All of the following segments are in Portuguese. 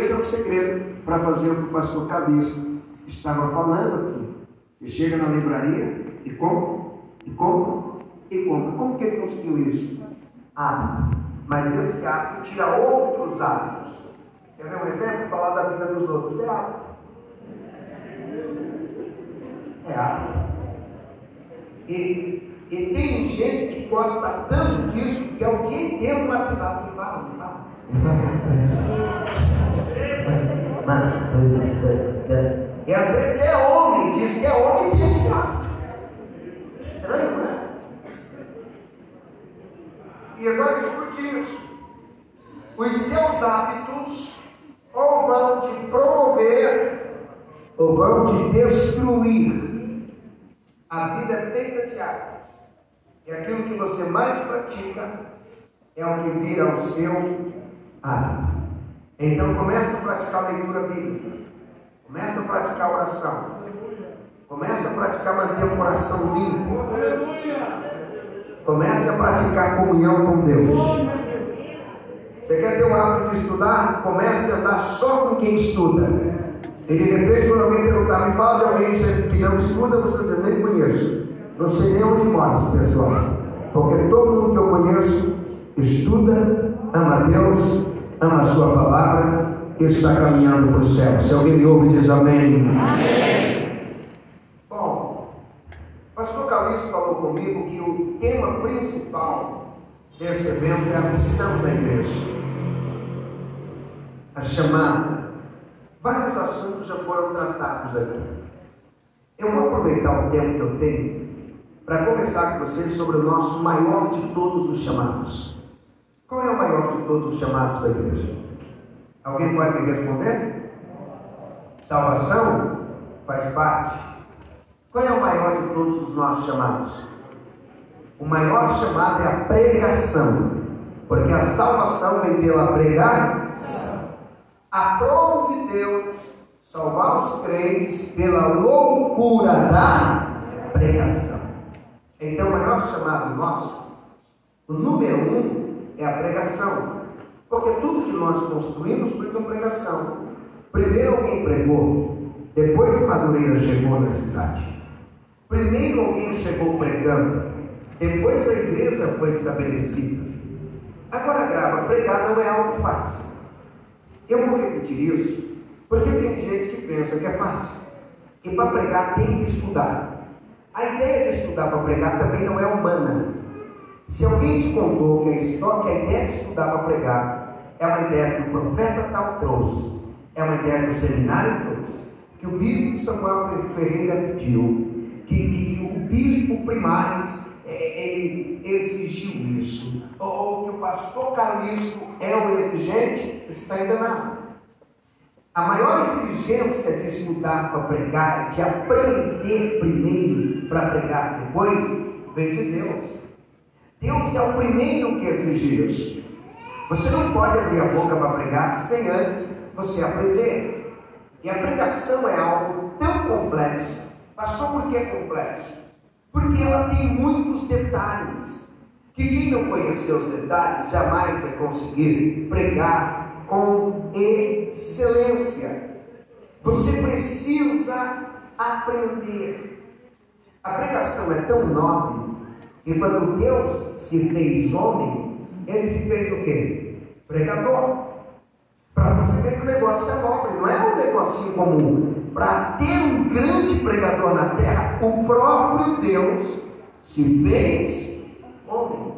Esse é o segredo para fazer o que o pastor Calixto estava falando aqui. Ele chega na livraria e compra, e compra, e compra. Como que ele conseguiu isso? Hábito. Mas esse hábito tira outros hábitos. Quer ver um exemplo? Falar da vida dos outros. É hábito. É hábito. E, e tem gente que gosta tanto disso que é o dia inteiro no WhatsApp. Me fala, me fala. E às vezes é homem, diz que é homem e tem esse hábito. Estranho, né? E agora escute isso. Os seus hábitos ou vão te promover ou vão te destruir. A vida é feita de hábitos. E aquilo que você mais pratica é o que vira o seu hábito. Então comece a praticar a leitura bíblica. Comece a praticar a oração. Comece a praticar manter o coração limpo. Comece a praticar comunhão com Deus. Você quer ter o hábito de estudar? Comece a andar só com quem estuda. E de repente, quando alguém perguntar, me fala de alguém que não estuda, você nem conheço. Não sei nem onde mora esse pessoal. Porque todo mundo que eu conheço estuda, ama Deus, ama a sua palavra e está caminhando para o céu. Se alguém me ouve, diz amém. Amém. Bom, pastor Calixto falou comigo que o tema principal desse evento é a missão da igreja. A chamada. Vários assuntos já foram tratados aqui. Eu vou aproveitar o tempo que eu tenho para conversar com vocês sobre o nosso maior de todos os chamados. Qual é o maior de todos os chamados da igreja? Alguém pode me responder? Salvação faz parte. Qual é o maior de todos os nossos chamados? O maior chamado é a pregação, porque a salvação vem pela pregação. Aprove Deus salvar os crentes pela loucura da pregação. Então, o maior chamado nosso, o número um, é a pregação. Porque tudo que nós construímos foi com pregação. Primeiro alguém pregou, depois Madureira chegou na cidade. Primeiro alguém chegou pregando, depois a igreja foi estabelecida. Agora grava, pregar não é algo fácil. Eu vou repetir isso, porque tem gente que pensa que é fácil. E para pregar tem que estudar. A ideia de estudar para pregar também não é humana. Se alguém te contou que a, história, que a ideia de estudar para pregar é uma ideia que o profeta tal trouxe, é uma ideia que o seminário trouxe, que o bispo Samuel Ferreira pediu, que, que o bispo Primares é, ele exigiu isso, ou que o pastor Calixto é o exigente, está enganado. A maior exigência de estudar para pregar, de aprender primeiro para pregar depois, vem de Deus. Deus é o primeiro que exige isso. Você não pode abrir a boca para pregar sem antes você aprender. E a pregação é algo tão complexo. Pastor, por que é complexo? Porque ela tem muitos detalhes. Que quem não conhecer os detalhes jamais vai conseguir pregar com excelência. Você precisa aprender. A pregação é tão nobre que quando Deus se fez homem, ele se fez o quê? Pregador. Para você ver que o negócio é nobre, não é um negocinho comum. Para ter um grande pregador na terra, o próprio Deus se fez homem.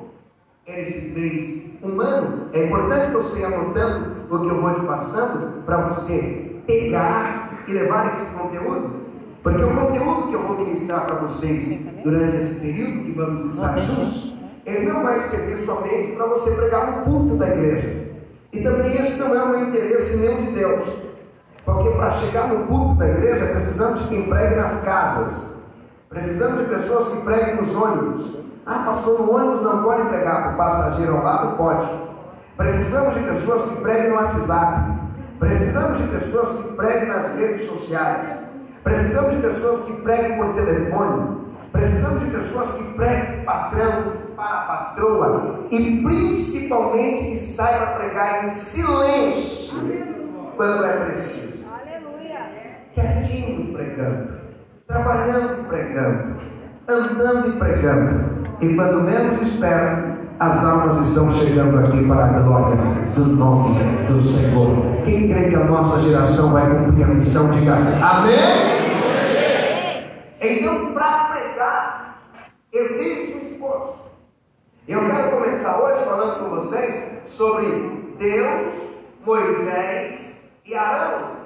Ele se fez humano. É importante você ir anotando o que eu vou te passando para você pegar e levar esse conteúdo. Porque o conteúdo que eu vou ministrar para vocês durante esse período que vamos estar juntos, ele não vai servir somente para você pregar no culto da igreja. E também esse não é meu interesse nem de Deus. Porque para chegar no culto da igreja, precisamos de quem pregue nas casas. Precisamos de pessoas que preguem nos ônibus. Ah, pastor, no ônibus não pode pregar, para o passageiro ao lado pode. Precisamos de pessoas que preguem no WhatsApp. Precisamos de pessoas que preguem nas redes sociais. Precisamos de pessoas que preguem por telefone. Precisamos de pessoas que preguem patrão para a patroa. E principalmente que saiba pregar em silêncio. quando é preciso. Quietinho pregando, trabalhando pregando, andando e pregando. E quando menos espera, as almas estão chegando aqui para a glória do nome do Senhor. Quem crê que a nossa geração vai cumprir a missão, diga amém. Então, para pregar, existe um esforço. Eu quero começar hoje falando com vocês sobre Deus, Moisés e Arão.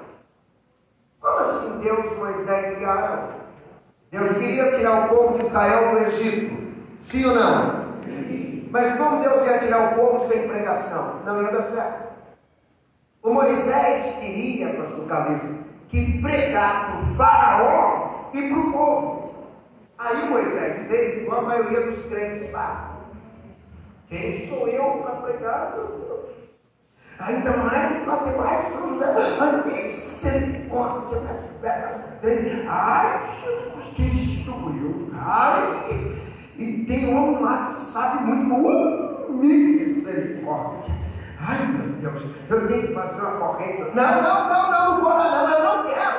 Como assim Deus, Moisés e Arão? Deus queria tirar o povo de Israel do Egito. Sim ou não? Mas como Deus ia tirar o povo sem pregação? Não ia dar certo. O Moisés queria, pastor Calixto, que pregar para o faraó e para o povo. Aí Moisés fez igual a maioria dos crentes fazem. Quem sou eu para pregar, meu Deus? Ainda mais mais São José. A misericórdia nas pernas dele. Ai, Jesus, quem sou eu? Ai, e tem homem lá que sabe muito. Uh, misericórdia. Ai, meu Deus, eu tenho que fazer uma corrente. Não, não, não, não, não vou lá, não, eu não quero.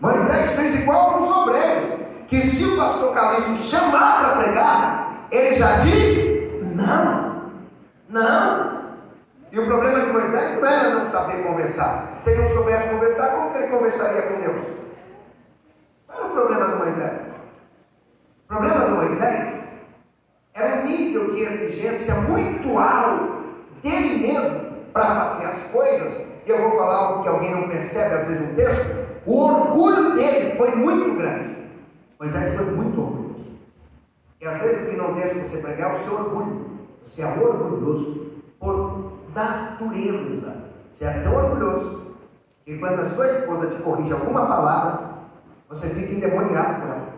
Moisés fez igual com os obreiros, que se o pastor Calixto chamar para pregar, ele já diz não, não. E o problema de Moisés não era não saber conversar. Se ele não soubesse conversar, como que ele conversaria com Deus? Qual era o problema de Moisés? O problema de Moisés era um nível de exigência muito alto dele mesmo para fazer as coisas. E eu vou falar algo que alguém não percebe, às vezes, no texto. O orgulho dele foi muito grande. Moisés foi muito orgulhoso. E às vezes o que não deixa você pregar é o seu orgulho. Você é orgulhoso por natureza. Você é tão orgulhoso que quando a sua esposa te corrige alguma palavra, você fica endemoniado por ela.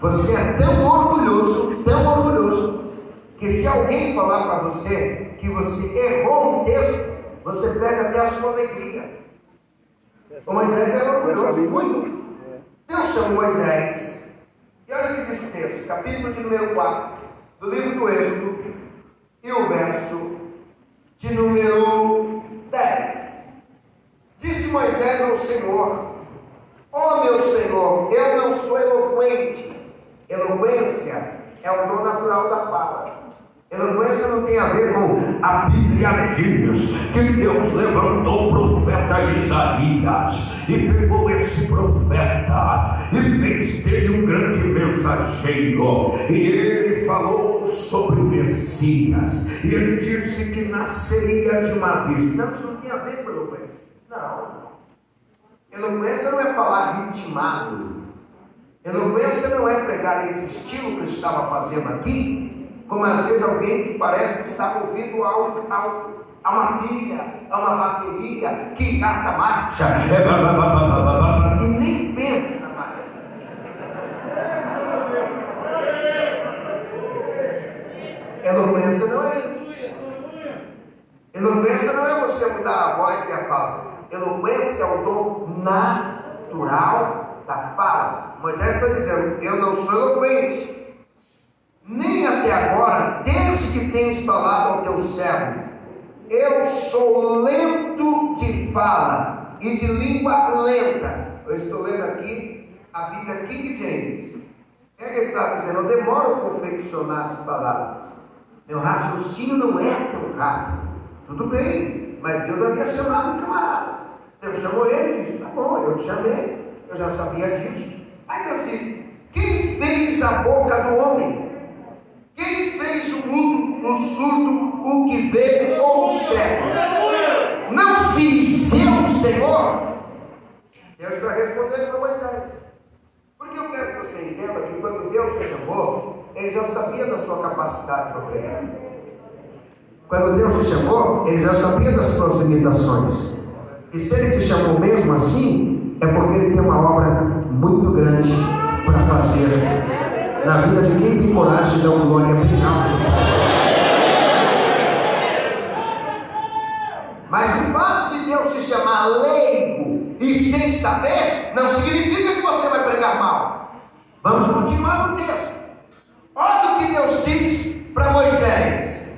Você é tão orgulhoso, tão orgulhoso, que se alguém falar para você que você errou um texto, você pega até a sua alegria. O Moisés era orgulhoso, muito. Deus chamou Moisés. E olha o que diz o texto, capítulo de número 4, do livro do Êxodo, e o verso de número 10. Disse Moisés ao Senhor: Ó oh, meu Senhor, eu não sou eloquente. Eloquência é o dom natural da fala. Eloquência não tem a ver com a Bíblia diz que Deus levantou o profeta Isaías e pegou esse profeta e fez dele um grande mensageiro. E ele falou sobre o Messias. E ele disse que nasceria de uma virgem. Não, isso não tem a ver com. Eloquência não é falar ritmado. Eloquência não é pregar nesse estilo que eu estava fazendo aqui, como às vezes alguém que parece que está ouvindo algo, algo a uma pilha, a uma bateria que engata marcha e nem pensa mais. Eloquência não é isso. Eloquência não é você mudar a voz e a fala. Eloquência é o dom natural da fala. Moisés está dizendo: Eu não sou eloquente, nem até agora, desde que tens falado ao teu servo. Eu sou lento de fala e de língua lenta. Eu estou lendo aqui a Bíblia King James. É que está dizendo, eu demoro a confeccionar as palavras. Meu raciocínio não é tão rápido. Tudo bem, mas Deus havia chamado o camarada. Deus chamou ele e disse: Tá bom, eu te chamei, eu já sabia disso. Aí Deus disse: Quem fez a boca do homem? Quem fez o mudo, o surdo, o que vê ou o cego? Não fiz eu, Senhor? Deus está respondendo para Moisés. Porque eu quero que você entenda que quando Deus te chamou, Ele já sabia da sua capacidade para pregar. Quando Deus te chamou, Ele já sabia das suas limitações. E se ele te chamou mesmo assim, é porque ele tem uma obra muito grande para fazer na vida de quem tem coragem de dar glória bem alto. Mas o fato de Deus te chamar leigo e sem saber, não significa que você vai pregar mal. Vamos continuar no texto. Olha o que Deus diz para Moisés.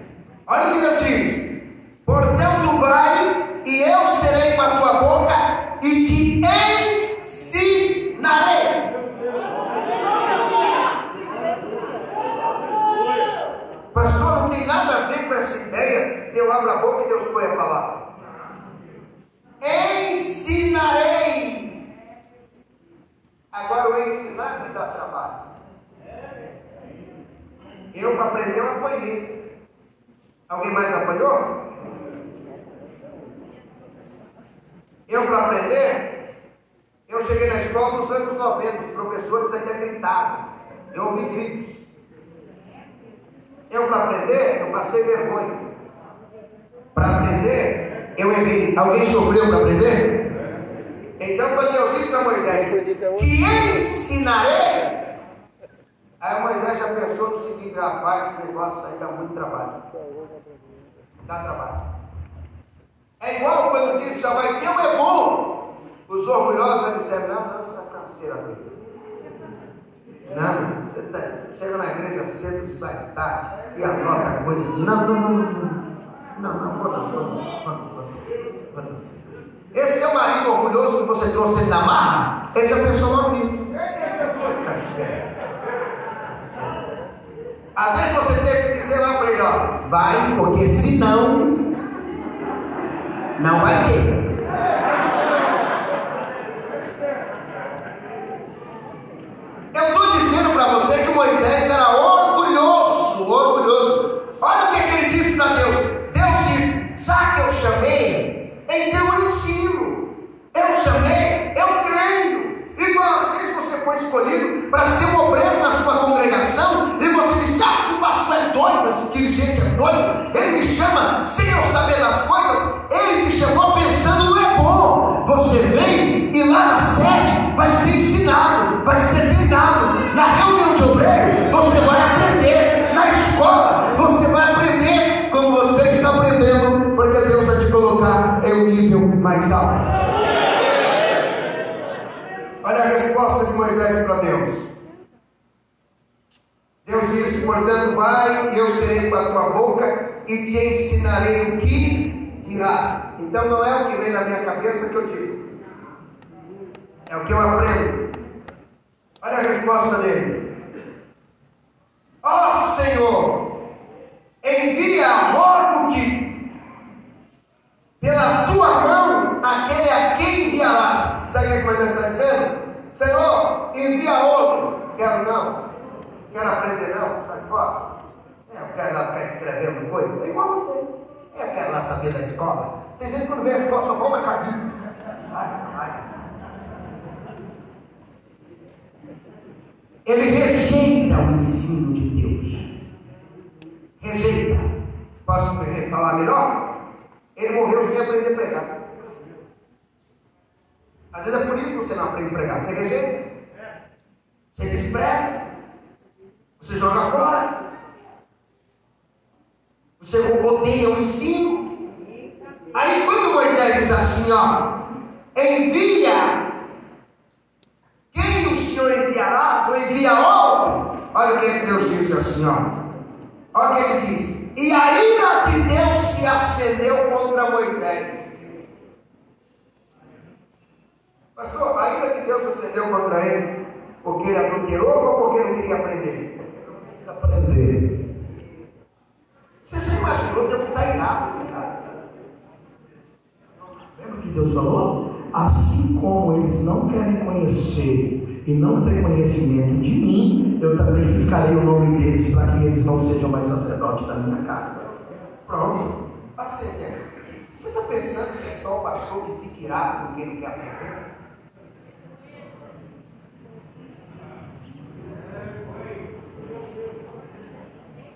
Olha o que Deus diz. Portanto, vai e eu serei com a tua boca e te ensinarei. Pastor, não tem nada a ver com essa ideia de eu abro a boca e Deus põe a palavra. Ensinarei. Agora o ensinar me dá trabalho. Eu para aprender eu apanhei. Alguém mais apanhou? Eu para aprender, eu cheguei na escola nos anos 90, os professores até gritavam. Eu ouvi gritos. Eu para aprender, eu passei vergonha. Para aprender, eu errei. Alguém sofreu para aprender? Então, quando Deus disse para Moisés: Te ensinarei. Aí Moisés já pensou no seguinte: rapaz, esse negócio aí dá muito trabalho. Dá trabalho. É igual quando diz: vai ter um é bom. Os orgulhosos disseram: não, não, isso é canseira dele. Não, você tá, chega na igreja cedo, sai tarde e anota coisa. Não, não, não, não. Não, não, vou não, vou não. Esse seu marido orgulhoso que você trouxe na marra, ele já pensou logo nisso. Às vezes você tem que dizer lá para ele, ó, vai, porque senão não vai ter. Eu estou dizendo para você que Moisés era orgulhoso, orgulhoso. Olha o que, que ele disse para Deus. Deus disse: já que eu chamei, então eu ensino. Eu chamei, eu creio. Às vezes você foi escolhido para ser um obreiro na sua congregação e você disse: acha que o pastor é doido, esse dirigente Ele me chama sem eu saber das coisas. Ele te chamou pensando no é bom. Você vem e lá na sede vai ser ensinado, vai ser treinado. Na reunião de obreiro, você vai aprender. Na escola, você vai aprender como você está aprendendo, porque Deus vai te colocar em um nível mais alto. Olha a resposta de Moisés para Deus. Deus disse: Portanto, vai, eu serei com a tua boca e te ensinarei o que dirás. Então, não é o que vem na minha cabeça que eu digo, é o que eu aprendo. Olha a resposta dele: Ó oh, Senhor, envia logo-te pela tua mão aquele a quem enviarás. Sabe o que Moisés está dizendo? Senhor, envia outro. Quero não. Quero aprender não. Sai fora. É, eu quero lá ficar escrevendo coisa. É igual você. Eu quero lá saber da escola. Tem gente que quando vê a escola só rouba caminho. Sai, sai. Ele rejeita o ensino de Deus. Rejeita. Posso falar melhor? Ele morreu sem aprender a pregar. Às vezes é por isso que você não aprende a pregar. Você rejeita. Você despreza. Você joga fora. Você odeia o ensino. Aí quando Moisés diz assim, ó, envia quem o Senhor enviará, ou envia outro. Olha o que Deus disse assim, ó. Olha o que ele diz. E a ira de Deus se acendeu contra Moisés. Pastor, a ira de Deus se acendeu contra ele porque ele adulterou ou porque não queria aprender? Aprender. Você já imaginou Deus está irado? Lembra que Deus falou? Assim como eles não querem conhecer e não têm conhecimento de mim, eu também riscarei o nome deles para que eles não sejam mais sacerdotes da minha casa. Pronto. Paciência. Você está pensando que é só o pastor que fica irado porque ele quer aprender?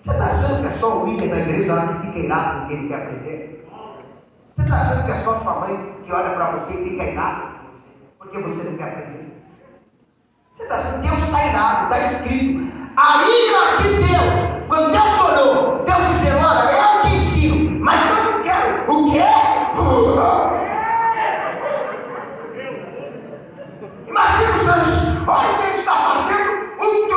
Você está achando que é só o líder da igreja que fica irado porque ele quer aprender? Você está achando que é só sua mãe que olha para você e fica irado porque você não quer aprender? Você está achando que Deus está irado, está escrito. A ira de Deus, quando Deus olhou, Deus disse: Olha, eu te ensino, mas eu não quero. O quê? Imagina os anjos, olha o que ele está fazendo, um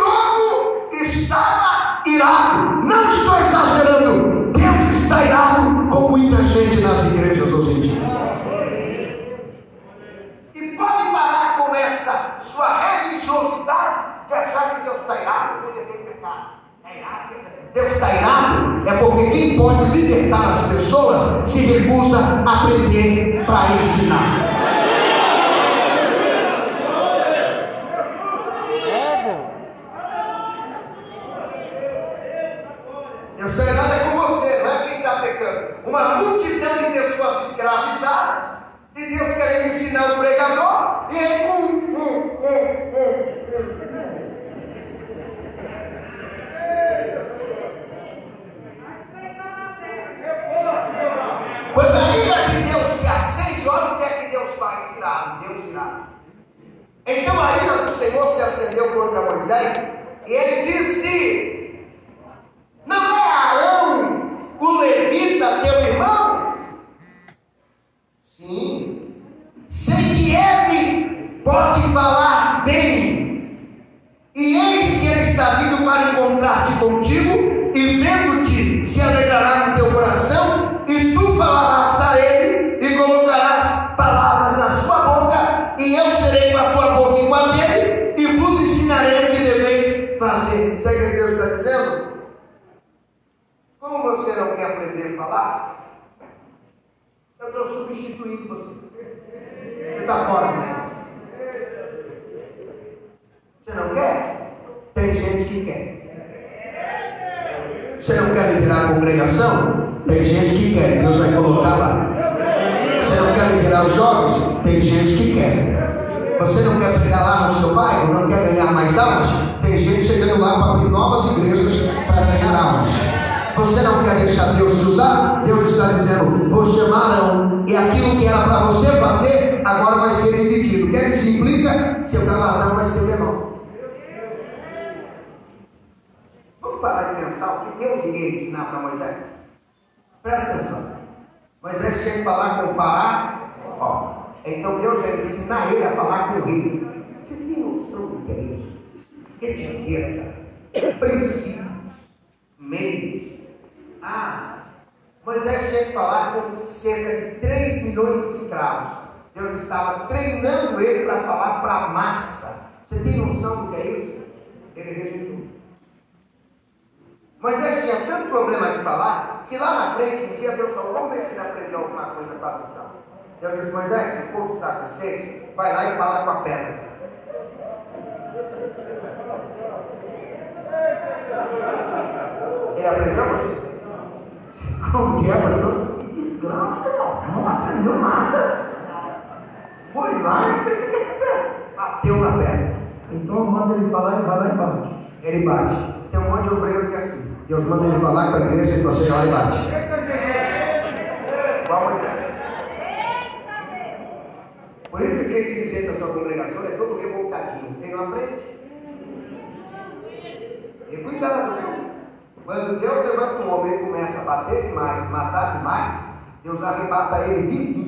irado. Não estou exagerando. Deus está irado com muita gente nas igrejas hoje em dia. E pode parar com essa sua religiosidade de achar que Deus está irado porque tem pecado. Deus está irado é porque quem pode libertar as pessoas se recusa a aprender para ensinar. Deus está irado é com você, não é quem está pecando. Uma multidão de pessoas escravizadas e Deus querendo ensinar o pregador e ele com. Hum, hum, hum, Quando a ira de Deus se acende, olha o que é que Deus faz, irado, Deus irado. Então a ira do Senhor se acendeu contra Moisés, e ele disse: Não é Arão, o levita, teu irmão? Sim, sei que ele pode falar bem, e eis que ele está vindo para encontrar-te contigo, e vendo-te se alegrará no teu coração, e tu falarás a ele e colocarás palavras na sua boca, e eu serei com a tua boca e com a dele, e vos ensinarei o que deveis fazer. Sabe o que Deus está dizendo? Como você não quer aprender a falar, eu estou substituindo você. Você está fora, né? Você não quer? Tem gente que quer. Você não quer liderar a congregação? Tem gente que quer, Deus vai colocar lá. Você não quer liderar os jovens? Tem gente que quer. Você não quer pregar lá no seu bairro? Não quer ganhar mais almas? Tem gente chegando lá para abrir novas igrejas para ganhar almas. Você não quer deixar Deus te usar? Deus está dizendo: vou chamar não. E aquilo que era para você fazer, agora vai ser dividido. O que isso implica? Seu galardão vai ser menor. Vamos parar de pensar o que Deus iria ensinar para Moisés? Presta atenção. Moisés tinha que falar com o Pará. Ó, então Deus ia ensinar ele a falar com o rei. Você tem noção do que é isso? Etiqueta, princípios, meios. Ah, Moisés tinha que falar com cerca de 3 milhões de escravos. Deus estava treinando ele para falar para a massa. Você tem noção do que é isso? Ele rejeitou. Moisés tinha tanto problema de falar que lá na frente, um dia Deus falou, vamos ver se ele aprendeu alguma coisa com a lição. Deus disse, Moisés, o povo está com sede, vai lá e fala com a pedra. Ele aprendeu, você? Como que é, pastor? Que desgraça. Não aprendeu nada. Foi lá e fez Bateu na pedra. Então manda ele falar e vai lá e bate. Ele bate. Tem um monte de obreiro que é assim. Deus manda ele falar com a igreja e só chega lá e bate. Igual Moisés. Por isso que quem dirigente da sua congregação é todo revoltadinho. Quem não aprende? E cuidado, viu? Quando Deus levanta um homem e começa a bater demais, matar demais, Deus arrebata ele vivinho.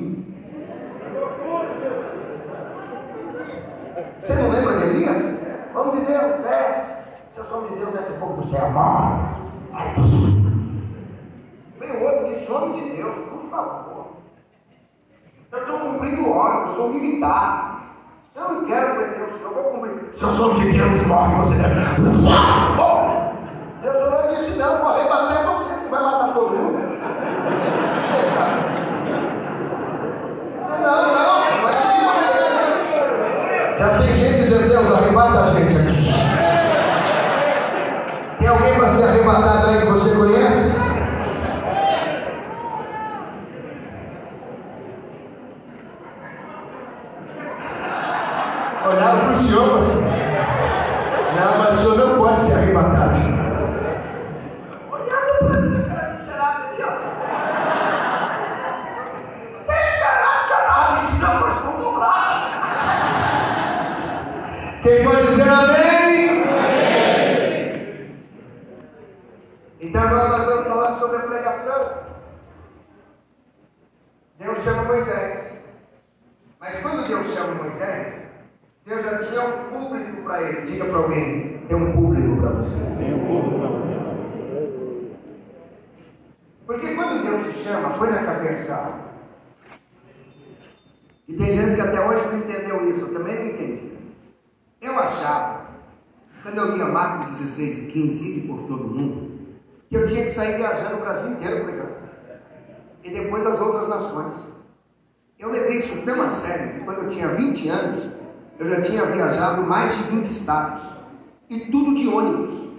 Você não lembra de Elias? Vamos de Deus, desce. Se eu sou de Deus, desce pouco do céu. Morre. Vem o outro disse, homem de Deus, por favor. Eu estou cumprindo ordem, eu sou militar. Eu não quero prender o senhor, eu vou cumprir. Se eu sou de Deus, morre, você deve. Oh! Deus não disse, não, vou arrebatar você, você vai matar todo mundo. Não, não, vai seguir você. Né? Já tem gente dizendo, Gente aqui. Tem alguém para ser arrebatado aí que você conhece? Olharam para o senhor, mas... Não, mas o senhor não pode ser arrebatado. Olhando para mim, aquela miserável ali, ó. Tem que não, mas Quem pode dizer amém? Então agora nós vamos falar sobre a pregação. Deus chama Moisés. Mas quando Deus chama Moisés, Deus já tinha um público para ele. Diga para alguém, tem um público para você. Tem um público para você. chama, põe na cabeça. E tem gente que até hoje não entendeu isso, eu também não entendi. Eu achava, quando eu lia Marcos 16 e 15, e por todo mundo, que eu tinha que sair viajando o Brasil inteiro pregando. E depois as outras nações. Eu levei isso tão a sério que quando eu tinha 20 anos, eu já tinha viajado mais de 20 estados. E tudo de ônibus.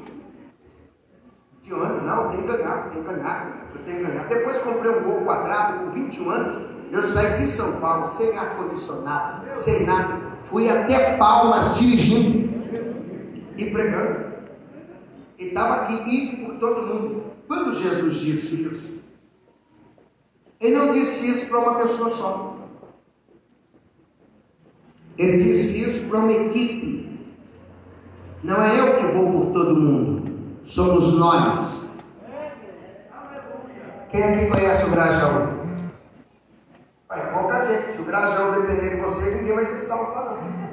De ônibus, não, tem que ganhar, tem que ganhar, que ganhar. Depois comprei um gol quadrado com 21 anos. Eu saí de São Paulo sem ar-condicionado, sem nada. Fui até Palmas dirigindo e pregando. E estava aqui indo por todo mundo. Quando Jesus disse isso, ele não disse isso para uma pessoa só. Ele disse isso para uma equipe. Não é eu que vou por todo mundo, somos nós. Quem aqui conhece o Grajaú? Pouca gente. Se o Grajaú depender de você, ninguém vai ser salvo lá não.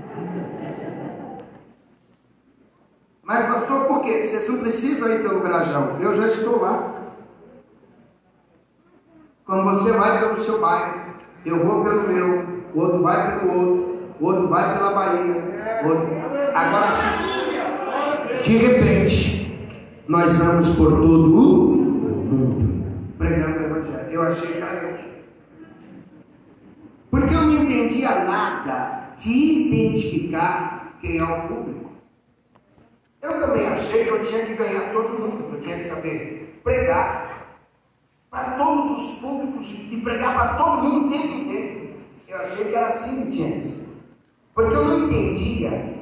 Mas, pastor, por quê? Vocês não precisam ir pelo Grajaú. Eu já estou lá. Quando você vai pelo seu bairro, eu vou pelo meu, o outro vai pelo outro, o outro vai pela Bahia, outro. Agora sim, de repente, nós vamos por todo o mundo pregando o Evangelho. Eu achei que era eu. Porque eu não entendia nada de identificar quem é o público. Eu também achei que eu tinha que ganhar todo mundo, eu tinha que saber pregar para todos os públicos e pregar para todo mundo o tempo inteiro. Eu achei que era assim que tinha que. Porque eu não entendia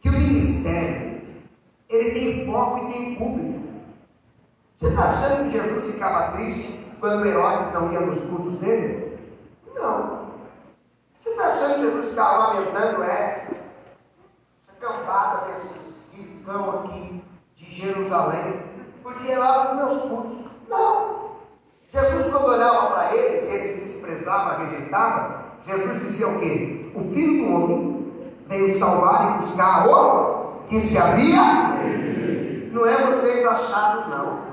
que o ministério ele tem foco e tem público. Você está achando que Jesus ficava triste quando Herodes não ia nos cultos dele? Não. Você está achando que Jesus ficava lamentando, é, essa cambada desses ricão aqui de Jerusalém, podia ir lá os meus cultos? Não. Jesus, quando olhava para eles, eles desprezavam, rejeitavam, Jesus dizia o quê? O Filho do Homem veio salvar e buscar o que se havia. Não é vocês achados, não.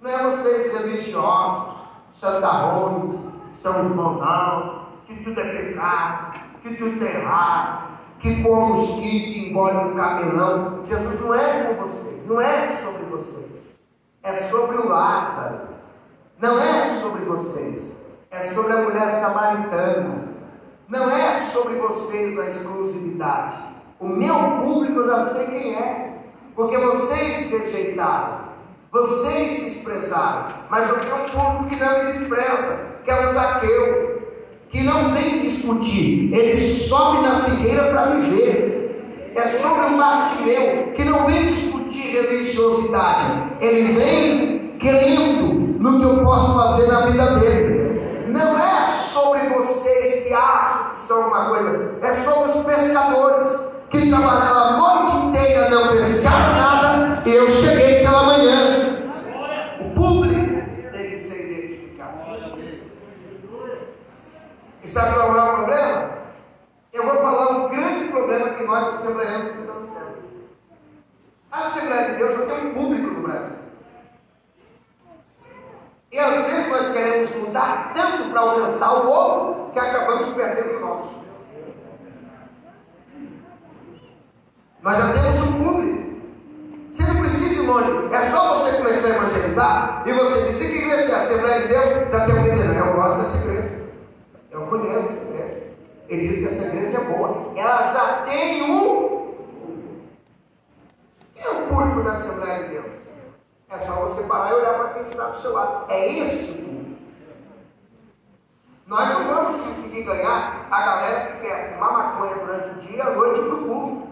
Não é vocês religiosos, santarrões, são os bonzão, que tudo é pecado, que tudo é errado, que como mosquito engole um camelão. Jesus não é com vocês, não é sobre vocês. É sobre o Lázaro. Não é sobre vocês. É sobre a mulher samaritana. Não é sobre vocês a exclusividade. O meu público eu já sei quem é. Porque vocês rejeitaram. Vocês desprezaram. Mas eu tenho um público que não me despreza. Que é o Zaqueu. Que não vem discutir. Ele sobe na figueira para me ver. É sobre o Bartimeu. Que não vem discutir religiosidade. Ele vem crendo no que eu posso fazer na vida dele. Não é sobre vocês que acham que são uma coisa, é sobre os pescadores que trabalharam a noite inteira, não pescaram nada, e eu cheguei pela manhã. O público tem que ser identificado. E sabe qual é o problema? Eu vou falar um grande problema que nós, assembleanos, estamos tendo. A Assembleia de Deus já tem um público no Brasil. E às vezes nós queremos mudar tanto para alcançar o outro que acabamos perdendo o nosso. Nós já temos um público. Você não precisa ir longe. É só você começar a evangelizar e você dizer que igreja é a Assembleia de Deus, já tem alguém dizendo, eu gosto dessa igreja. Eu conheço essa igreja. Ele diz que essa igreja é boa. Ela já tem um. Quem é o público da Assembleia de Deus? É só você parar e olhar para quem está do seu lado. É esse público. Nós não vamos conseguir ganhar a galera que quer fumar maconha durante o dia e a noite para o público.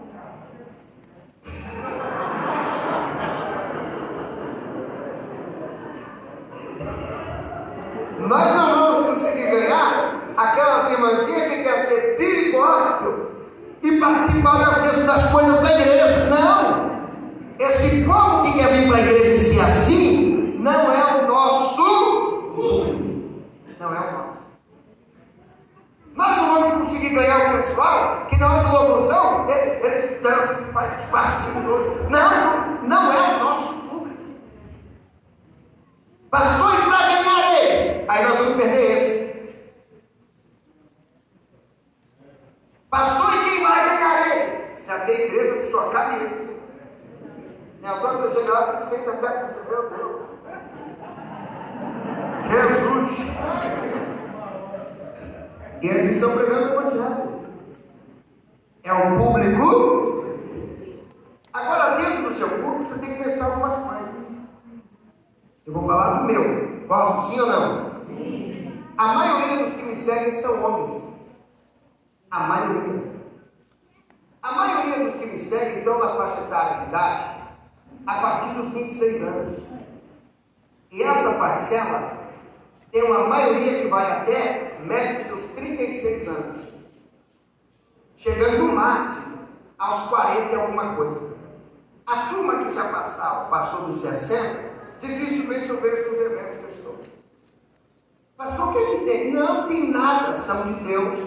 participar das, das coisas da igreja. Não! Esse povo que quer vir para a igreja e ser assim, não é o nosso Não é o nosso. Nós não vamos conseguir ganhar o pessoal que na hora do locução eles dançam, fazem espacinho. Não, não é o nosso público. Pastor, e para ganhar eles? Aí nós vamos perder esse. Pastor, né? Quando você chega lá, você sente até, meu Deus. Jesus. E eles estão pregando o Evangelho. É o público. Agora, dentro do seu público, você tem que pensar algumas coisas. Eu vou falar do meu. Posso, sim ou não? Sim. A maioria dos que me seguem são homens. A maioria. A maioria dos que me seguem estão na faixa etária de idade a partir dos 26 anos. E essa parcela tem uma maioria que vai até médio seus 36 anos, chegando no máximo aos 40 e alguma coisa. A turma que já passou, passou dos 60, dificilmente eu vejo nos eventos que eu estou. Pastor, o que, é que tem? Não tem nada, são de Deus,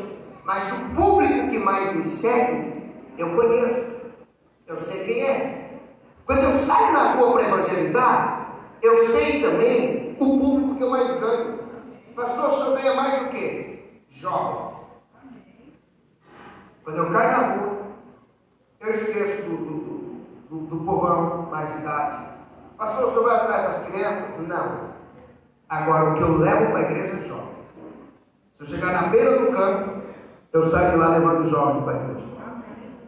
mas o público que mais me segue, eu conheço, eu sei quem é. Quando eu saio na rua para evangelizar, eu sei também o público que eu mais ganho. Pastor, o senhor ganha mais o quê? Jovens. Quando eu caio na rua, eu esqueço do, do, do, do povão mais de idade. Pastor, o senhor vai atrás das crianças? Não. Agora, o que eu levo para a igreja é jovens. Se eu chegar na beira do campo, eu saio de lá levando jovens para a igreja.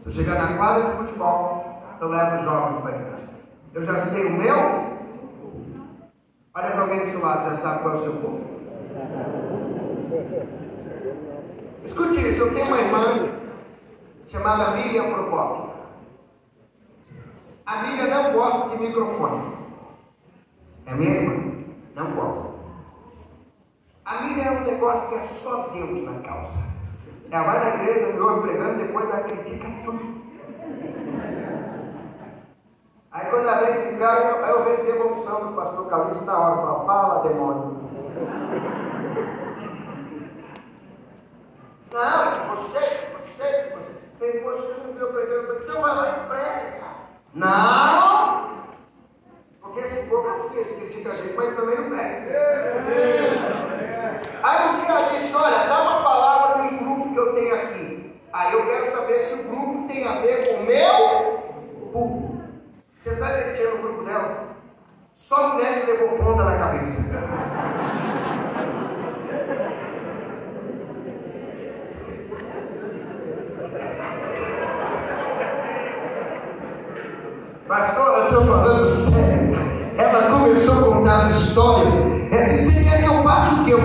Se eu chegar na quadra de futebol, eu levo jovens para a igreja. Eu já sei o meu. Olha para alguém do seu lado, já sabe qual é o seu povo. Escute isso, eu tenho uma irmã chamada Miriam Procopio. A Miriam não gosta de microfone. É minha irmã, não gosta. A Miriam é um negócio que é só Deus na causa. Ela vai na igreja, me ouve pregando, depois ela critica tudo. Aí quando ela vem ficar, eu, eu recebo a unção do pastor Calixto na hora, fala, fala demônio. Não, é que você, você, você. Tem você não viu pregando, então vai lá e prega. Não! Porque esse povo eles criticam a gente, mas também não prega. Aí um dia ela disse, olha, dá uma palavra um que eu tenho aqui. Aí eu quero saber se o grupo tem a ver com o meu público. Você sabe que tinha no grupo dela? Só mulher que levou ponta na cabeça. Pastor, eu estou falando sério. Ela começou a contar as histórias. Ela disse: quer que eu faça o quê? Eu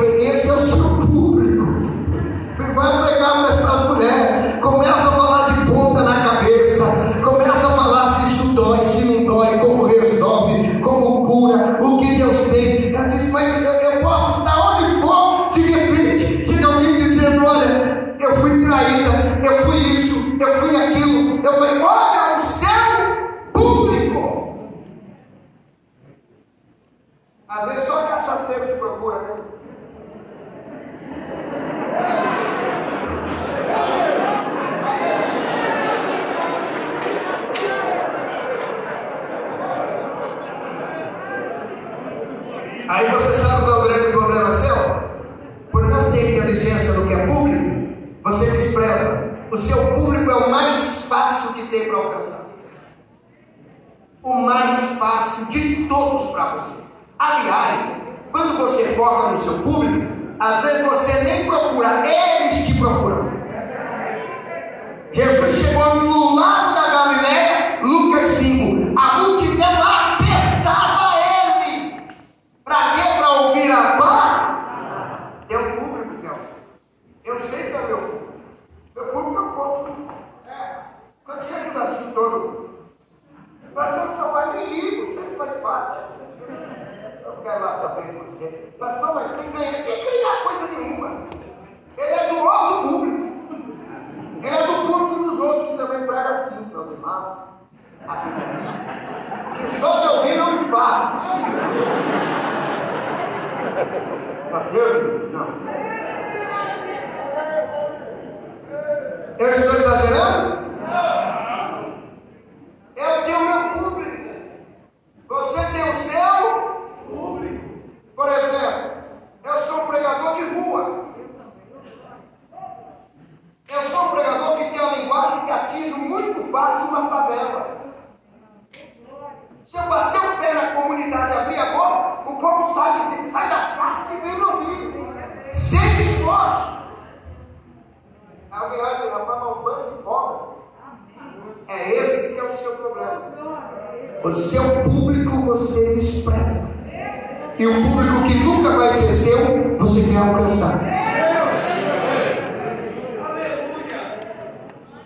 alcançar.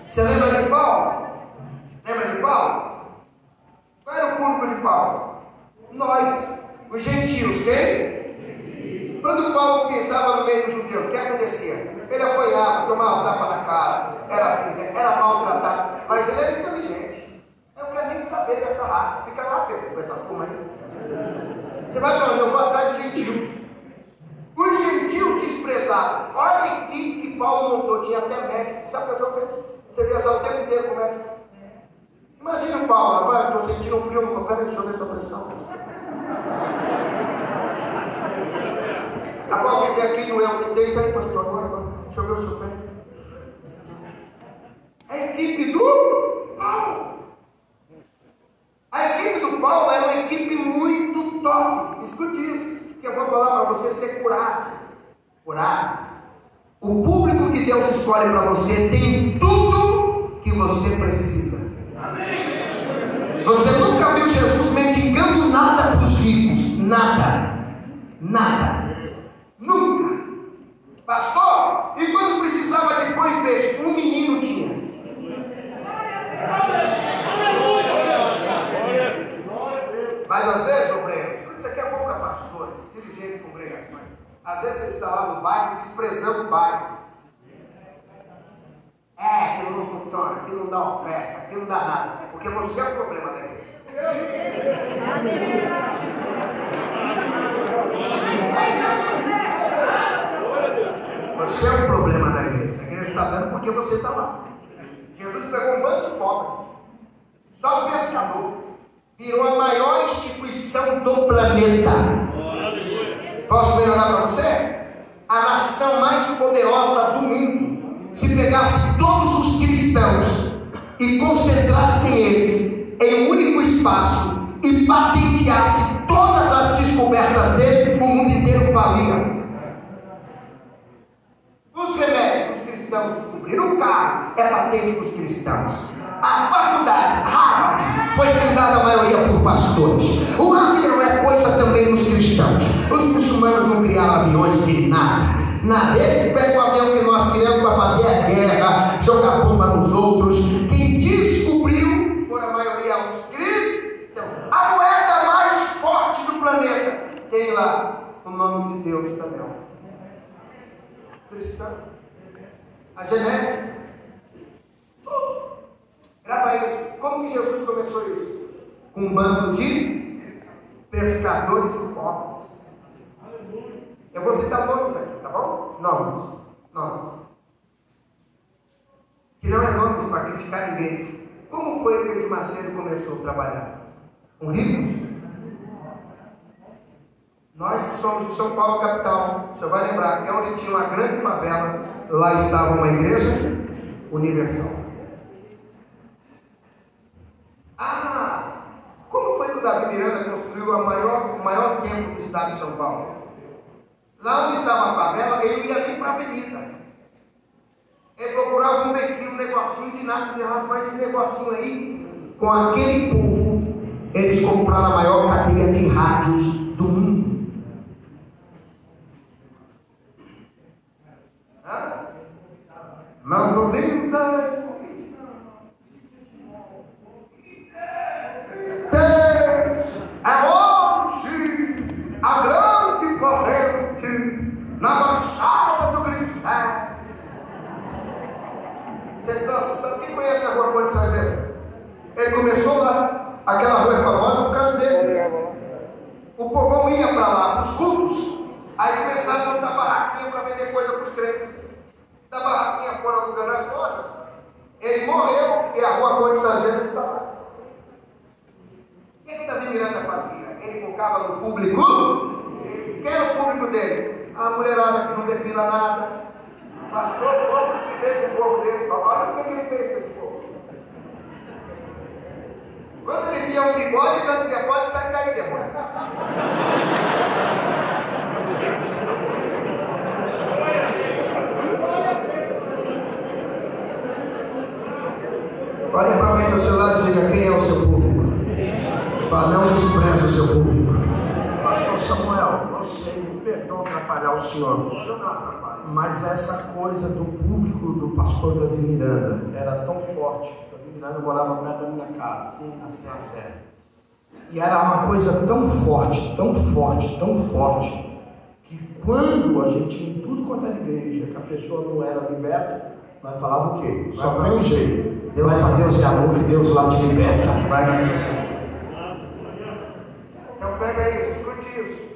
Você lembra de Paulo? Lembra de Paulo? Qual era o público de Paulo? Nós, os gentios, quem? Quando Paulo pensava no meio dos judeus, o que acontecia? Ele apanhava, tomava tapa na cara, era, era maltratado, mas ele era inteligente. Eu quero nem saber dessa raça. Fica lá, Pedro, com essa turma aí. Você vai para onde? Eu vou atrás de gentios. Os gentios desprezaram. Olha a equipe que Paulo montou, tinha até médico. Sabe o que a pessoa fez? Você viajar o tempo inteiro com o médico. Imagina o Paulo, rapaz, estou sentindo um frio no pé, deixa eu ver sua pressão. A Paulo dizer aqui doeu, deita aí, pastor, agora, agora, deixa eu ver o seu pé. A equipe do Paulo. A equipe do Paulo era uma equipe Escute isso, que eu vou falar para você ser curado. Curado. O público que Deus escolhe para você tem tudo que você precisa. Amém. Você nunca viu Jesus mendigando nada para os ricos. Nada. Nada. Nunca. Pastor, e quando precisava de pão e peixe, um menino tinha. Mas às vezes, obreiros, isso aqui é bom para pastores, dirigentes de congregações. Às vezes você está lá no bairro desprezando o bairro. É, aquilo não funciona, aquilo não dá oferta, aquilo não dá nada. Porque você é o problema da igreja. Você é o problema da igreja. A igreja está dando porque você está lá. Jesus pegou um bando de pobre, só um pescador, virou a maior instituição do planeta. Posso melhorar para você? A nação mais poderosa do mundo. Se pegasse todos os cristãos e concentrassem eles em um único espaço e patenteasse todas as descobertas dele, o mundo inteiro falia. Os remédios, os cristãos descobriram. O carro é patente dos cristãos. A faculdade, Harvard, foi fundada a maioria por pastores. O avião é coisa também dos cristãos. Os muçulmanos não criaram aviões de nada. Nada. Eles pegam o avião que nós criamos para fazer a guerra, jogar bomba nos outros. Quem descobriu foram a maioria os cristãos. A moeda mais forte do planeta tem lá o nome de Deus também. Cristão. A genética. Tudo. Grava isso. Como que Jesus começou isso? Com um bando de pescadores pobres. Eu vou citar nomes aqui, tá bom? Nomes. Nomes. Que não é nomes para criticar ninguém. Como foi que Edir Macedo começou a trabalhar? Com ricos? Nós que somos de São Paulo, capital, você vai lembrar que é onde tinha uma grande favela, lá estava uma igreja universal. Ah, como foi que o Davi Miranda construiu a maior, o maior templo do estado de São Paulo? Lá onde estava a favela, ele ia vir para a avenida. Ele procurava um bequinho, um negocinho de nada, de rapaz, esse negocinho aí, com aquele povo, eles compraram a maior cadeia de rádios do mundo. Hã? Mas ouvindo na baixada do Grifé. Vocês estão, quem conhece a rua Ponte Sargento? Ele começou lá, aquela rua é famosa por causa dele. O povão ia para lá, para os cultos. Aí começaram a montar barraquinha para vender coisa para os crentes. Da barraquinha foram alugando as lojas. Ele morreu e a rua Ponte Sargento está lá. O que, que Davi Miranda fazia? Ele focava no público. Quem era o público dele? a mulherada que não depila nada. Pastor, como que fez um povo desse? Olha o que ele fez com esse povo. Quando ele via um bigode, ele já dizia: pode sair daí, demônio. Olha para mim do seu lado e diga: quem é o seu público? Fala, não despreza o seu público. Pastor Samuel, não sei atrapalhar o senhor. Mas essa coisa do público do pastor Davi Miranda era tão forte. Davi Miranda morava perto da minha casa. Sim, assim, sério. E era uma coisa tão forte, tão forte, tão forte, que quando a gente em tudo quanto era igreja, que a pessoa não era liberta, nós falava o quê? Só tem um jeito. Deus, Deus é amor, que Deus lá te liberta. Vai na Deus. Então pega isso, escute isso.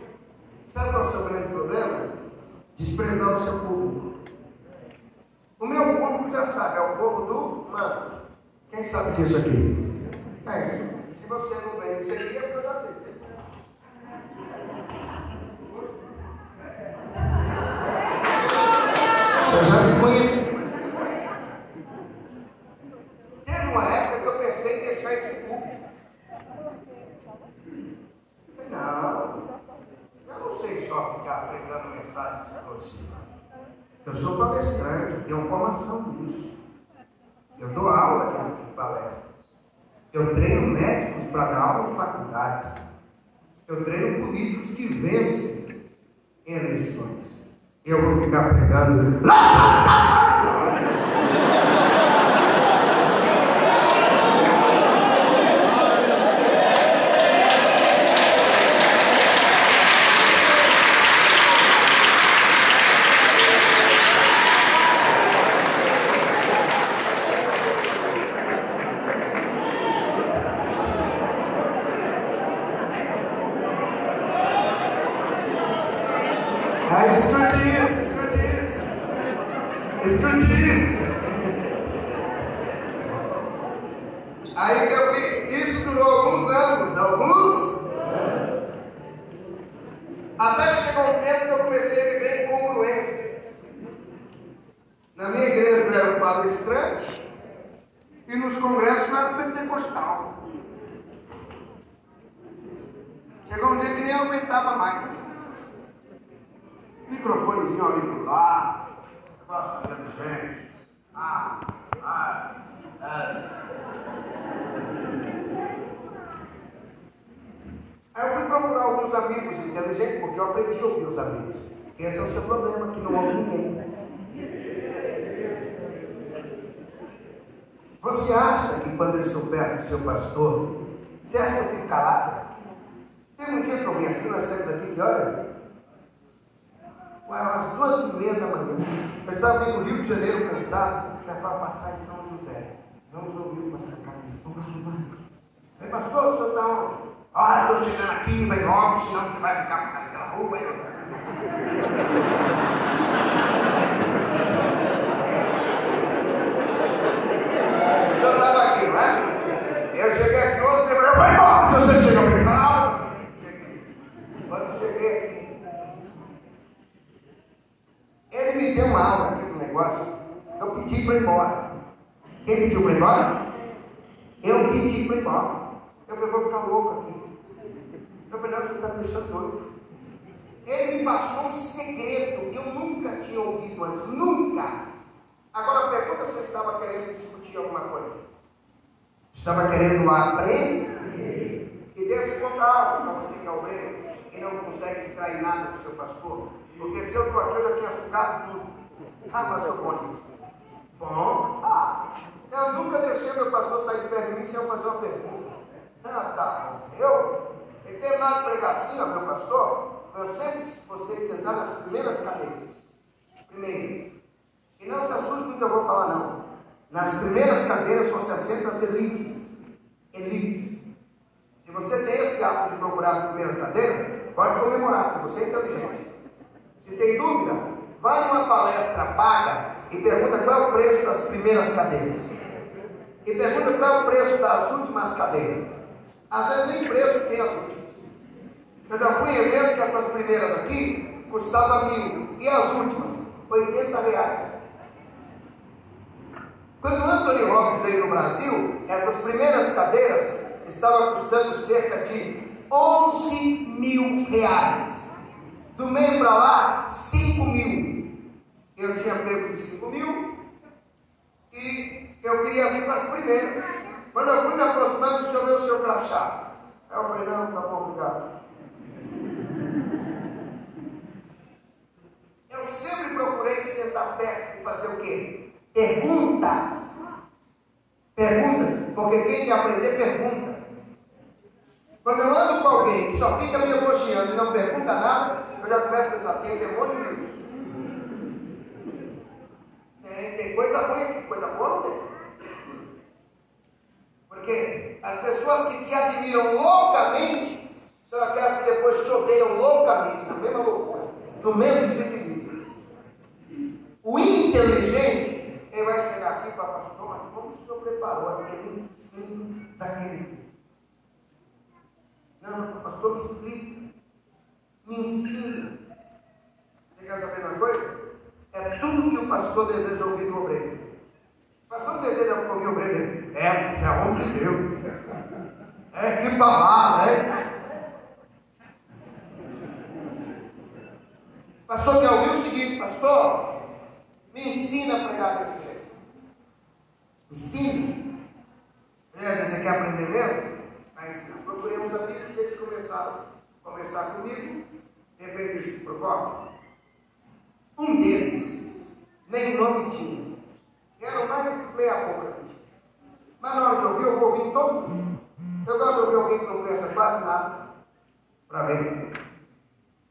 Sabe qual é o seu grande problema? Desprezar o seu público. O meu público já sabe, é o povo do mano. Quem sabe disso aqui? É isso. Se você não vem é porque eu já sei. Você já me conhece. Teve uma época que eu pensei em deixar esse público. Não, eu não sei só ficar pregando mensagens explosivas. Eu sou palestrante, tenho formação nisso. Eu dou aula de palestras. Eu treino médicos para dar aula em faculdades. Eu treino políticos que vencem em eleições. Eu vou ficar pregando. Até que chegou um tempo que eu comecei a viver incongruência. Na minha igreja eu era um palestrante e nos congressos eu era pentecostal. Chegou um dia que nem aguentava mais. Microfonezinho auricular, negócio gente. Ah, ah, ah. Seu pastor, você acha que eu fico calado? Teve um dia que eu vim aqui, nós saímos aqui, que hora? Ué, às duas e meia da manhã. Eu estava aqui no Rio de Janeiro cansado, é para passar em São José. Vamos ouvir o pastor Carlos. Vamos ajudar. Ei, pastor, o senhor está? Ah, estou chegando aqui, vem logo, senão você vai ficar naquela rua. Eu... O senhor estava aqui, não é? Eu cheguei aqui hoje, eu vou embora. Se você chegou aqui, não. Quando cheguei aqui, ele me deu uma aula aqui no negócio. Eu pedi para ir embora. Quem pediu para ir embora? Eu pedi para ir embora. Eu vou ficar louco aqui. Eu falei, não, você está me deixando doido. Ele me passou um segredo que eu nunca tinha ouvido antes. Nunca. Agora pergunta se eu estava querendo discutir alguma coisa. Estava querendo aprender. E Deus te conta algo para você que é obreiro e não consegue extrair nada do seu pastor. Porque se eu estou aqui, eu já tinha sugado tudo. Ah, mas eu sou bom nisso. Bom? Ah, eu nunca deixei meu pastor sair de perto de mim sem eu fazer uma pergunta. Ah, tá. Eu, em terminado de pregar assim, ó, meu pastor, eu sempre você sentar nas primeiras cadeiras. Primeiras. E não se assuste com o que eu vou falar, não. Nas primeiras cadeiras assentam as elites. Elites. Se você tem esse hábito de procurar as primeiras cadeiras, pode comemorar, porque você é inteligente. Se tem dúvida, vai numa palestra paga e pergunta qual é o preço das primeiras cadeiras. E pergunta qual é o preço das últimas cadeiras. Às vezes nem preço tem as últimas. Eu já fui em evento que essas primeiras aqui custavam mil. E as últimas? 80 reais. Quando Anthony Robbins veio no Brasil, essas primeiras cadeiras estavam custando cerca de 11 mil reais. Do meio para lá, 5 mil. Eu tinha pego de 5 mil e eu queria vir para as primeiras. Quando eu fui me aproximando, o senhor meu o seu crachá. Aí eu falei, não, tá bom, obrigado. Sempre procurei sentar perto e fazer o quê? Perguntas. Perguntas, porque quem quer aprender, pergunta. Quando eu ando com alguém que só fica me elogiando e não pergunta nada, eu já começo a pensar, tem demônio nisso. Tem, tem coisa ruim aqui, coisa boa não tem. Porque as pessoas que te admiram loucamente são aquelas que depois te odeiam loucamente, na mesma loucura, no mesmo desequilíbrio. O inteligente, ele vai chegar aqui e falar, pastor, mas como o senhor preparou aquele ensino daquele Não, pastor, me explica, me ensina. Você quer saber uma coisa? É tudo que o pastor deseja ouvir do obreiro. O pastor não deseja ouvir o obreiro. É, é a de Deus. É, que palavra, é? Pastor quer ouvir o seguinte, pastor, me ensina a pregar desse jeito. Ensine. Você quer aprender mesmo? Vai ensinar. Procuremos amigos, eles começaram a conversar comigo. De repente disse, Procópio, um deles, nem nome tinha. Era mais meia boca que tinha. Mas na hora de ouvir, eu vou ouvir todo mundo. Eu gosto de ouvir alguém que não pensa quase nada. Para ver.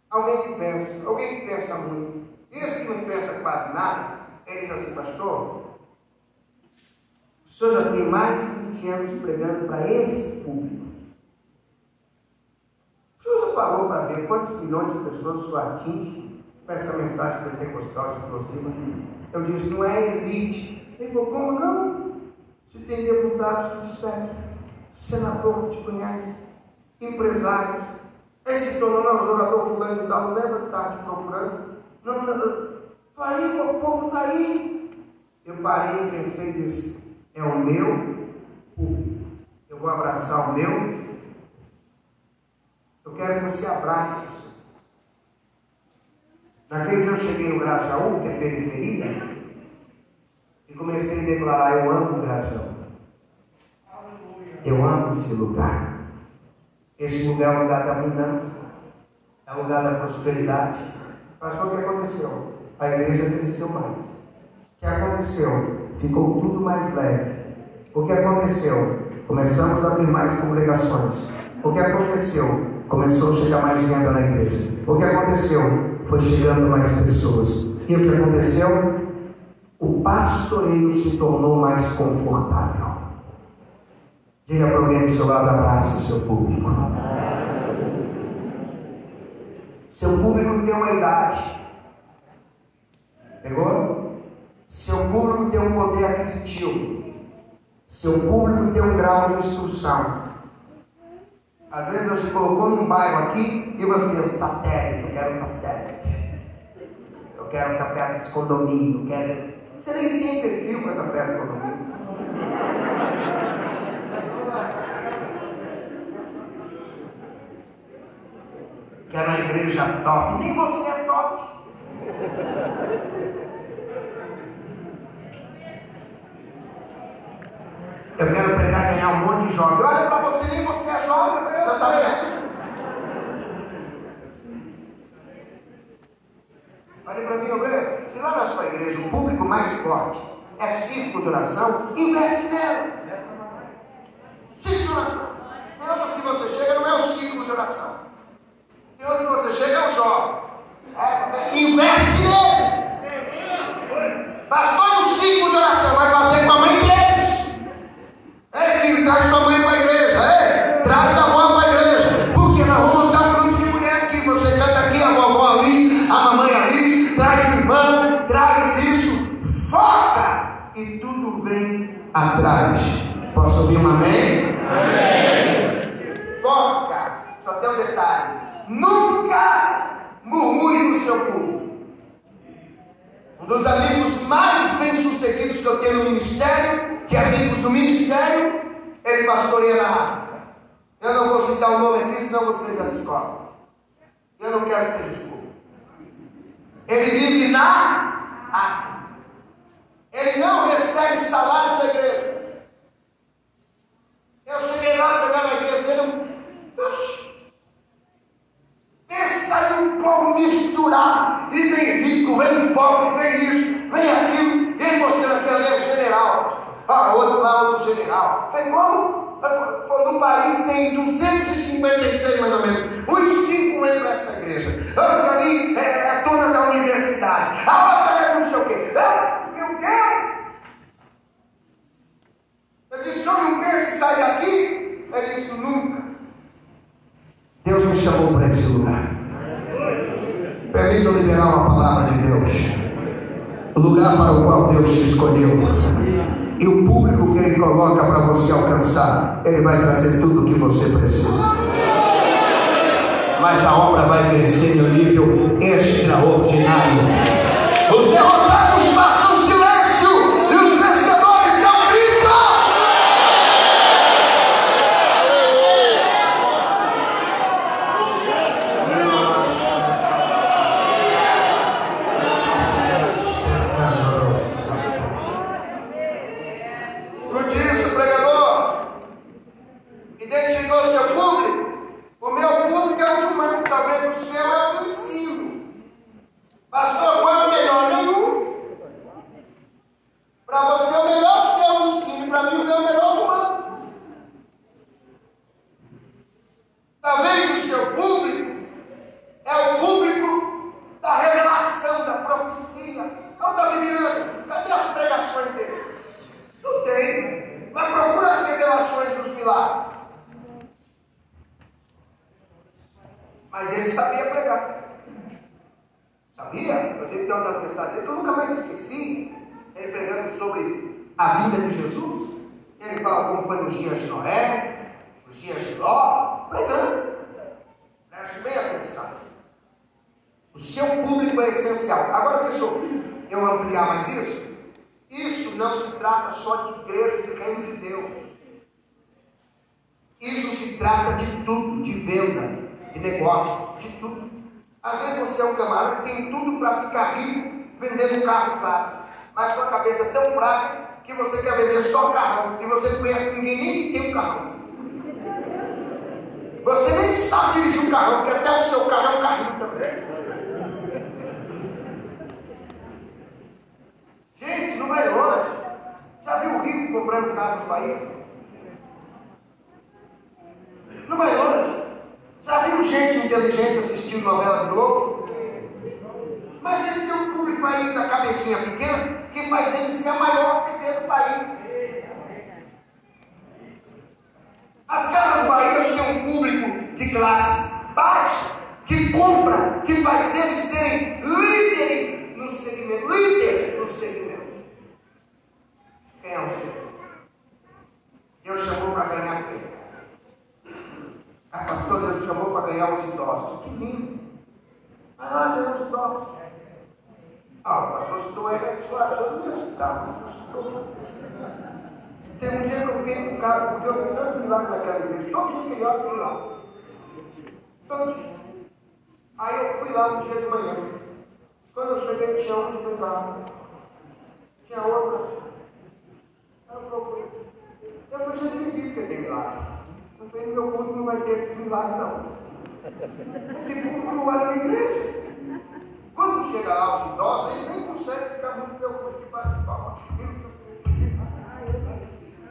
Alguém que pensa, alguém que pensa muito. Esse que não pensa quase nada, ele diz assim, pastor, o senhor já tem mais de 20 anos pregando para esse público. O senhor já parou para ver quantos milhões de pessoas o senhor atinge com essa mensagem pentecostal explosiva. Eu disse, não é elite. Ele falou, como não? Se tem deputados que te seguem, senador que te conhece, empresários. Esse tornou não, jogador fulano de tal, lembra que está te procurando? Não, não, não. Aí, o povo está aí. Eu parei, pensei e disse, é o meu público. Eu vou abraçar o meu. Eu quero que você abrace o seu Naquele dia eu cheguei no Grajaú, que é periferia, e comecei a declarar: Eu amo o Grajaú. Eu amo esse lugar. Esse lugar é o lugar da abundância, é o lugar da prosperidade. Mas o que aconteceu? A igreja cresceu mais. O que aconteceu? Ficou tudo mais leve. O que aconteceu? Começamos a abrir mais congregações. O que aconteceu? Começou a chegar mais renda na igreja. O que aconteceu? foi chegando mais pessoas. E o que aconteceu? O pastoreio se tornou mais confortável. Diga para alguém do seu lado, abraça o seu público. Seu público tem uma idade. Pegou? Seu público tem um poder aquisitivo. Seu público tem um grau de instrução. Às vezes você colocou num bairro aqui e você, o satélite, eu quero um satélite. Eu quero ficar perto desse condomínio, eu quero. Você nem tem perfil para estar perto do condomínio. Quero uma igreja top. Nem você é top. Eu quero pregar ganhar um monte de jovens. Olha para você, nem você é jovem, você está vendo? Olha para mim, eu se lá na sua igreja o público mais forte é círculo de oração, investe nela. Círculo de oração. Tem outras que você chega, não é o círculo de oração. Tem outro que você chega, é o jovem. É, investe nele. Pastor, e o círculo de oração vai fazer com a mãe dele. Ei, filho, traz sua mãe para a igreja. Ei, traz a avó para a igreja. Porque nós vamos montar um de mulher aqui. Você canta aqui, a vovó ali, a mamãe ali. Traz irmã, traz isso. Foca! E tudo vem atrás. Posso ouvir um? Amém. Foca! Só tem um detalhe. Nunca murmure no seu público. Um dos amigos mais bem-sucedidos que eu tenho no ministério de amigos do ministério, ele pastoreia na África. Eu não vou citar o nome aqui, senão você já descobre. Eu não quero que seja desculpa. Ele vive na África. Ele não recebe salário da igreja. Cheguei lá, pegar na igreja dele, Oxi. Pensa aí um povo misturado. E vem rico, vem pobre, vem isso, vem aquilo. E você naquele é general. Ah, outro lá, outro general. Falei, como? No país tem 256 mais ou menos. Uns cinco entram nessa igreja. Outra ali é a dona da universidade. A outra é não sei o quê. Meu Deus! Eu disse, eu não penso em sair daqui. Ele disse, nunca. Deus me chamou para. Permita liberar uma palavra de Deus. O lugar para o qual Deus te escolheu. E o público que Ele coloca para você alcançar, Ele vai trazer tudo o que você precisa. Mas a obra vai crescer no nível extraordinário. Os derrotados passam silêncio e os vencedores dão grito. Escute isso, pregador. Identificou seu público? O meu público é o humano, talvez o seu é o do ensino. Pastor, qual é o melhor? Nenhum. Para você, o melhor é o seu ensino. Para mim, o meu é o melhor do humano. Talvez o seu público é o público da revelação, da profecia. Não está me mirando. Cadê as pregações dele? Não tem. Mas procura as revelações dos milagres. Mas ele sabia pregar. Sabia? Mas ele tem uma das mensagens que eu nunca mais esqueci. Ele pregando sobre a vida de Jesus. Ele fala como foi nos dias de Noé, nos dias de Ló, pregando. Preste bem atenção. O seu público é essencial. Agora deixa eu, eu ampliar mais isso. Isso não se trata só de igreja de reino de Deus. Isso se trata de tudo, de venda, de negócio, de tudo. Às vezes você é um camarada que tem tudo para ficar um carro usado. Mas sua cabeça é tão fraca que você quer vender só carrão. E você não conhece ninguém nem que tem um carrão. Você nem sabe dirigir um carrão, porque até o seu carro é um carrinho também. Gente, não vai longe. Já viu o rico comprando casas Bahia? Não vai longe. Já viu gente inteligente assistindo novela de novo? Mas eles têm um público aí da cabecinha pequena que faz ele ser a maior TV do país. As casas Bahia têm um público de classe baixa que compra, que faz deles serem líderes no segmento, líder no segmento. Quem é o Senhor? Deus chamou para ganhar quem? A pastor Deus chamou para ganhar os idosos. Que lindo! Lá ganhar os idosos. Ah, só eu não citar, mas eu citou. Tem um dia que eu fiquei com o cara, porque eu vi tanto milagre naquela igreja, todo dia que ele olha, tem lá. Todo dia. Aí eu fui lá um dia de manhã. Quando eu cheguei, tinha um de bengala. Tinha outras. Aí eu procurei. Eu falei, já entendi porque tem milagre. Eu falei, meu público não vai ter esse milagre, não. Esse público não vai na minha igreja. Quando chega lá os idosos, eles nem conseguem ficar muito preocupados de bate palma.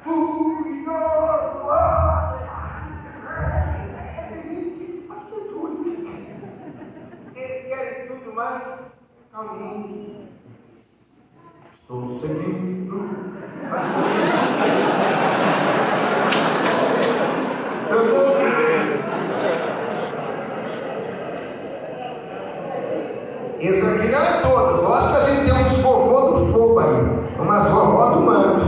Furioso! Eles querem tudo mais calminho. Estou seguindo. Isso aqui não é todas. Lógico que a gente tem uns vovô do fogo aí. Umas vovó do manto.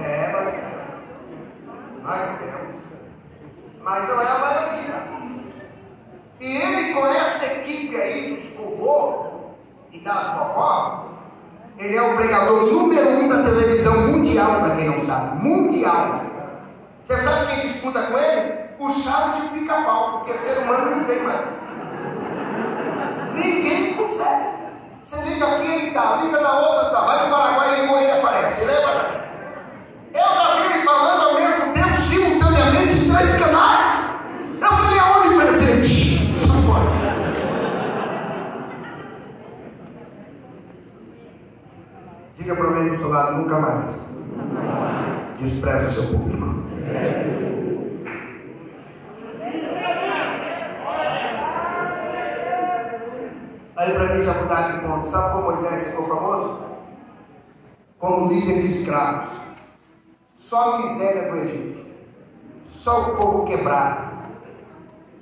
É, mas nós temos. Mas não é a maioria. E ele com essa equipe aí dos vovô e das vovó, ele é o pregador número um da televisão mundial, para quem não sabe. Mundial. Você sabe quem disputa com ele? O Chaves e o Pica-Pau, porque ser humano não tem mais. Ninguém consegue. Você liga aqui, ele está, liga na outra, está, vai para o Paraguai, ligou, ele aparece. Ele lembra? Eu já vi ele falando ao mesmo tempo, simultaneamente, em três canais. Eu falei, aonde presente? Só pode. Diga para o meio do seu lado, nunca mais. Despreza seu público. Aí para mim já mudar de ponto. Sabe como Moisés ficou famoso? Como líder de escravos. Só a miséria do Egito. Só o povo quebrado.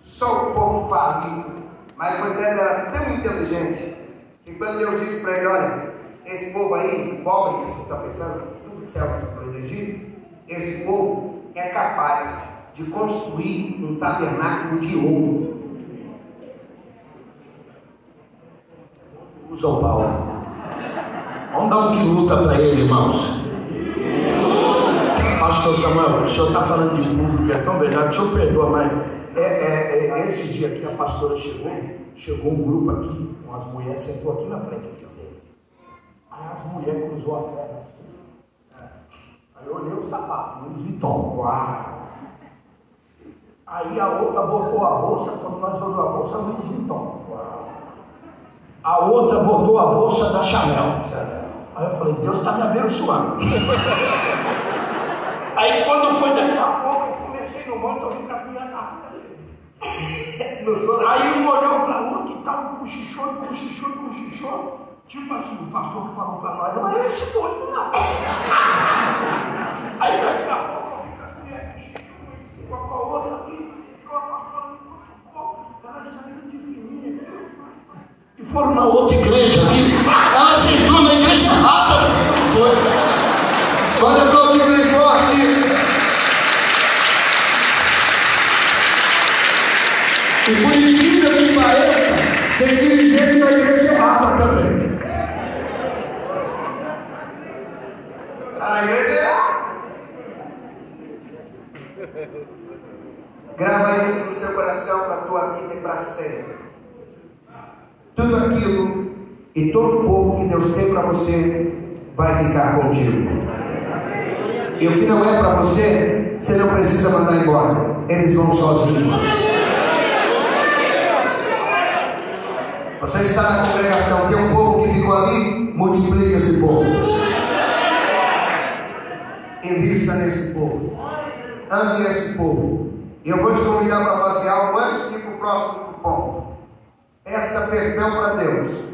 Só o povo falido. Mas Moisés era tão inteligente que quando Deus disse para ele, olha, esse povo aí, pobre que você está pensando, tudo que céu que do Egito, esse povo é capaz de construir um tabernáculo de ouro usa o Paulo. Vamos dar um que luta para ele, irmãos. Pastor Samuel, o senhor está falando de público, é tão verdade, o senhor perdoa, mas é, é, é, esses dias aqui a pastora chegou, chegou um grupo aqui, com as mulheres, sentou aqui na frente aqui. Aí as mulheres cruzou a perna assim. Aí eu olhei o sapato, Luiz Vuitton, uau! Aí a outra botou a bolsa, quando nós olhamos a bolsa, Luiz Vuitton, uau! A outra botou a bolsa da Chanel. Aí eu falei, Deus está me abençoando. Aí quando foi daqui a pouco, eu comecei no monte, eu vi que as minhas Aí um olhou para o outro e tal, cochichou, cochichou, cochichou. Tipo assim, o pastor que falou para nós, não é esse doido não. Aí daqui a pouco eu cochichou, com a outra aqui, cochichou, a pastora ficou, elas saíram de fininha aqui e foram na outra igreja aqui. Elas entrou na igreja errada. Pode aplaudir bem forte. E por incrível que pareça, tem dirigente da igreja errada também. Está na igreja errada. Grava isso no seu coração para a tua vida e para sempre tudo aquilo e todo o povo que Deus tem para você vai ficar contigo. E o que não é para você, você não precisa mandar embora. Eles vão sozinhos. Você está na congregação, tem um povo que ficou ali, multiplique esse povo. Invista nesse povo. Ame esse povo. Eu vou te convidar para fazer algo antes de ir para o próximo ponto. Peça perdão para Deus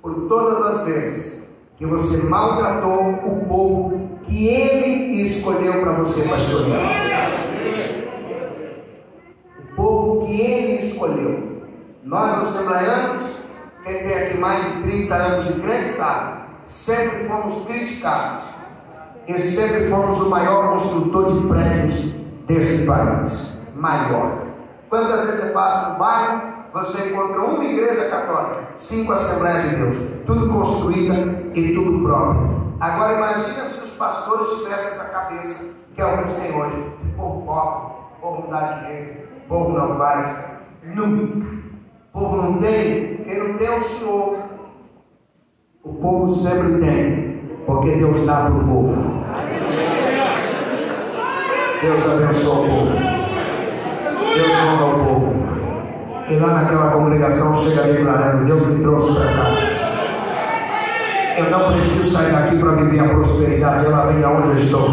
por todas as vezes que você maltratou o povo que Ele escolheu para você pastorear. O povo que Ele escolheu. Nós, assembleianos, quem tem aqui mais de 30 anos de crente sabe, sempre fomos criticados e sempre fomos o maior construtor de prédios desse país. Maior. Quantas vezes você passa no bairro, você encontra uma igreja católica, cinco Assembleias de Deus, tudo construída e tudo próprio. Agora imagina se os pastores tivessem essa cabeça que alguns têm hoje. Povo pobre, povo não dá dinheiro, povo não faz. Nunca. O povo não tem, quem não tem é o Senhor. O povo sempre tem, porque Deus dá para o povo. Deus abençoa o povo. Deus honra o povo. E lá naquela congregação chega declarando: Deus me trouxe para cá. Eu não preciso sair daqui para viver a prosperidade, ela vem aonde eu estou.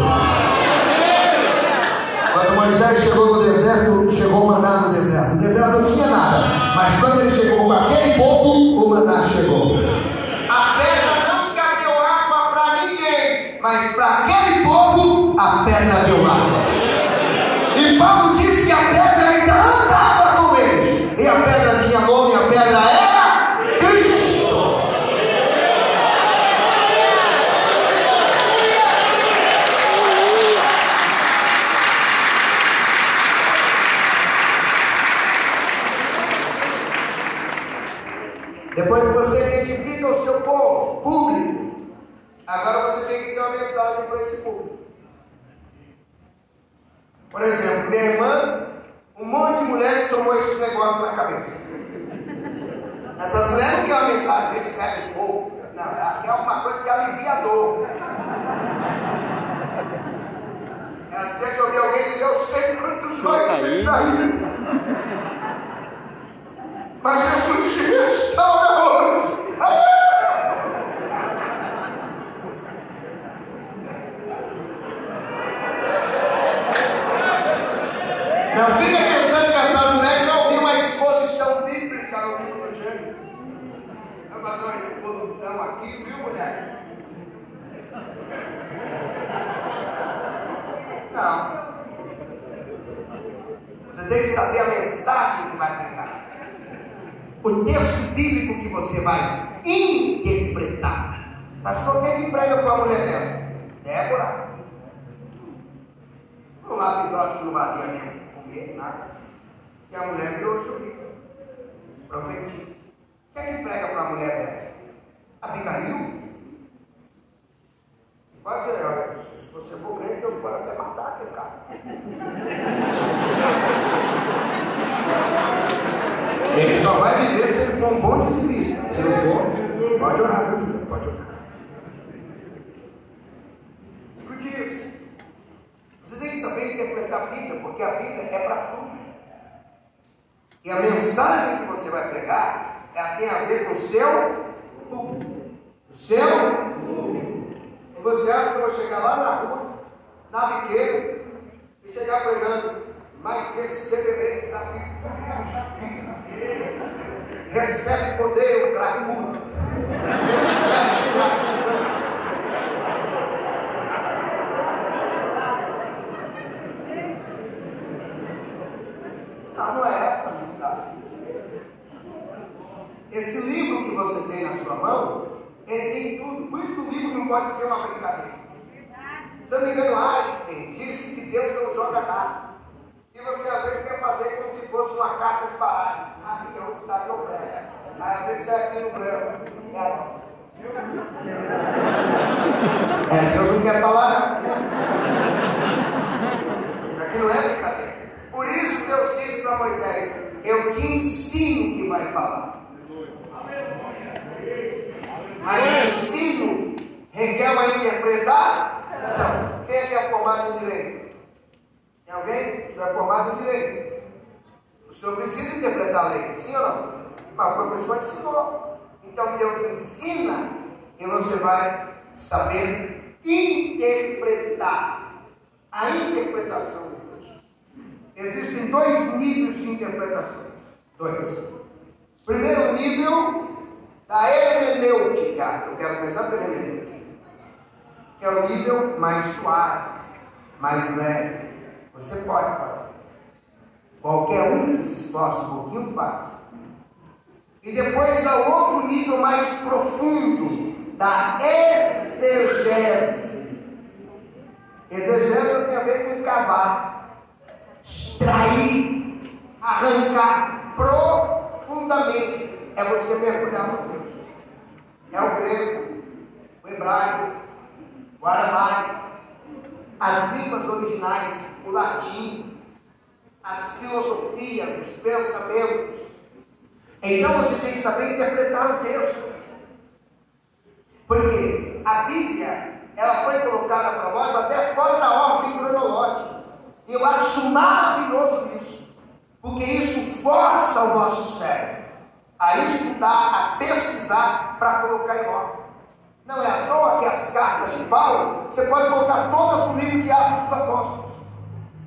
Quando Moisés chegou no deserto, chegou o maná no deserto. O deserto não tinha nada, mas quando ele chegou com aquele povo, o maná chegou. A pedra nunca deu água para ninguém, mas para aquele povo, a pedra deu água. E Paulo disse que a pedra ainda andava e a pedra tinha nome, a pedra era Cristo. Depois que você identifica o seu povo público, agora você tem que ter uma mensagem para esse público. Por exemplo, minha irmã um monte de mulher que tomou esses negócios na cabeça. Essas mulheres não querem uma mensagem, recebe fogo. Não, ela quer alguma coisa que alivia a dor. Ela que ouvir alguém dizer, eu sei quanto dói ser traído. Mas Jesus te restaura hoje. Não fica pensando que essas mulheres não ouviram uma exposição bíblica no livro do Gênesis. Não, fazer uma exposição aqui, viu, mulher? Não. Você tem que saber a mensagem que vai pregar. O texto bíblico que você vai interpretar. Pastor, quem que prega para uma mulher dessa? Débora. Um não no vadia mesmo comer nada. E a mulher virou juíza. Profetiza. Quem é que prega para uma mulher dessa? Abigail? Pode dizer, olha, se você for crente, Deus pode até matar aquele cara. Ele só vai viver se ele for um bom dizimista. Se não for, pode orar, meu filho, pode orar. Escute isso. Você tem que saber interpretar a Bíblia, porque a Bíblia é para tudo. E a mensagem que você vai pregar é, tem a ver com o seu público. O seu e você acha que eu vou chegar lá na rua, na biqueira, e chegar pregando, mas recebereis a Recebe poder, o cracudo. Recebe o cracudo. Não, não é essa a mensagem. Esse livro que você tem na sua mão ele tem tudo. Por isso que o livro não pode ser uma brincadeira. Se eu não me engano, Einstein disse que Deus não joga nada. E você às vezes quer fazer como se fosse uma carta de baralho. Ah, eu sabe o branco. Aí às vezes sai aqui no branco. É, Deus não quer falar não. Aqui não é brincadeira. Por isso Deus disse para Moisés: Eu te ensino que vai falar. Mas o ensino requer uma interpretação. Quem é que é formado em direito? Tem alguém? O senhor é formado em direito. O senhor precisa interpretar a lei, sim ou não? Mas o professor ensinou. Então Deus ensina e você vai saber interpretar. A interpretação. Existem dois níveis de interpretações. Dois. Primeiro nível da hermenêutica. Eu quero começar pela hermenêutica. Que é o nível mais suave, mais leve. Você pode fazer. Qualquer um que se esforce um pouquinho faz. E depois há outro nível mais profundo da exegese. Exegese tem a ver com cavar, extrair, arrancar profundamente. É você mergulhar no Deus é o grego, o hebraico, o aramaico, as línguas originais, o latim, as filosofias, os pensamentos. Então você tem que saber interpretar o texto. Porque a Bíblia, ela foi colocada para nós até fora da ordem cronológica. Eu acho maravilhoso isso. Porque isso força o nosso cérebro a estudar, a pesquisar para colocar em ordem. Não é à toa que as cartas de Paulo, você pode colocar todas no livro de Atos dos Apóstolos.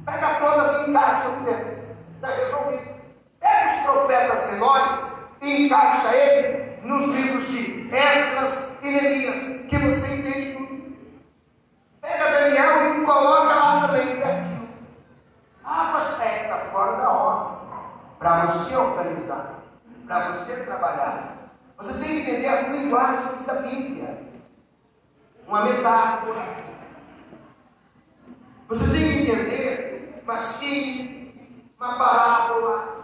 Pega todas e encaixa aqui dentro. Está resolvido. Pega os profetas menores e encaixa ele nos livros de Esdras e Neemias, que você entende tudo. Pega Daniel e coloca lá também pertinho. Ah, mas é, está fora da ordem. Para você organizar para você trabalhar. Você tem que entender as linguagens da Bíblia. Uma metáfora. Você tem que entender uma símile, uma parábola,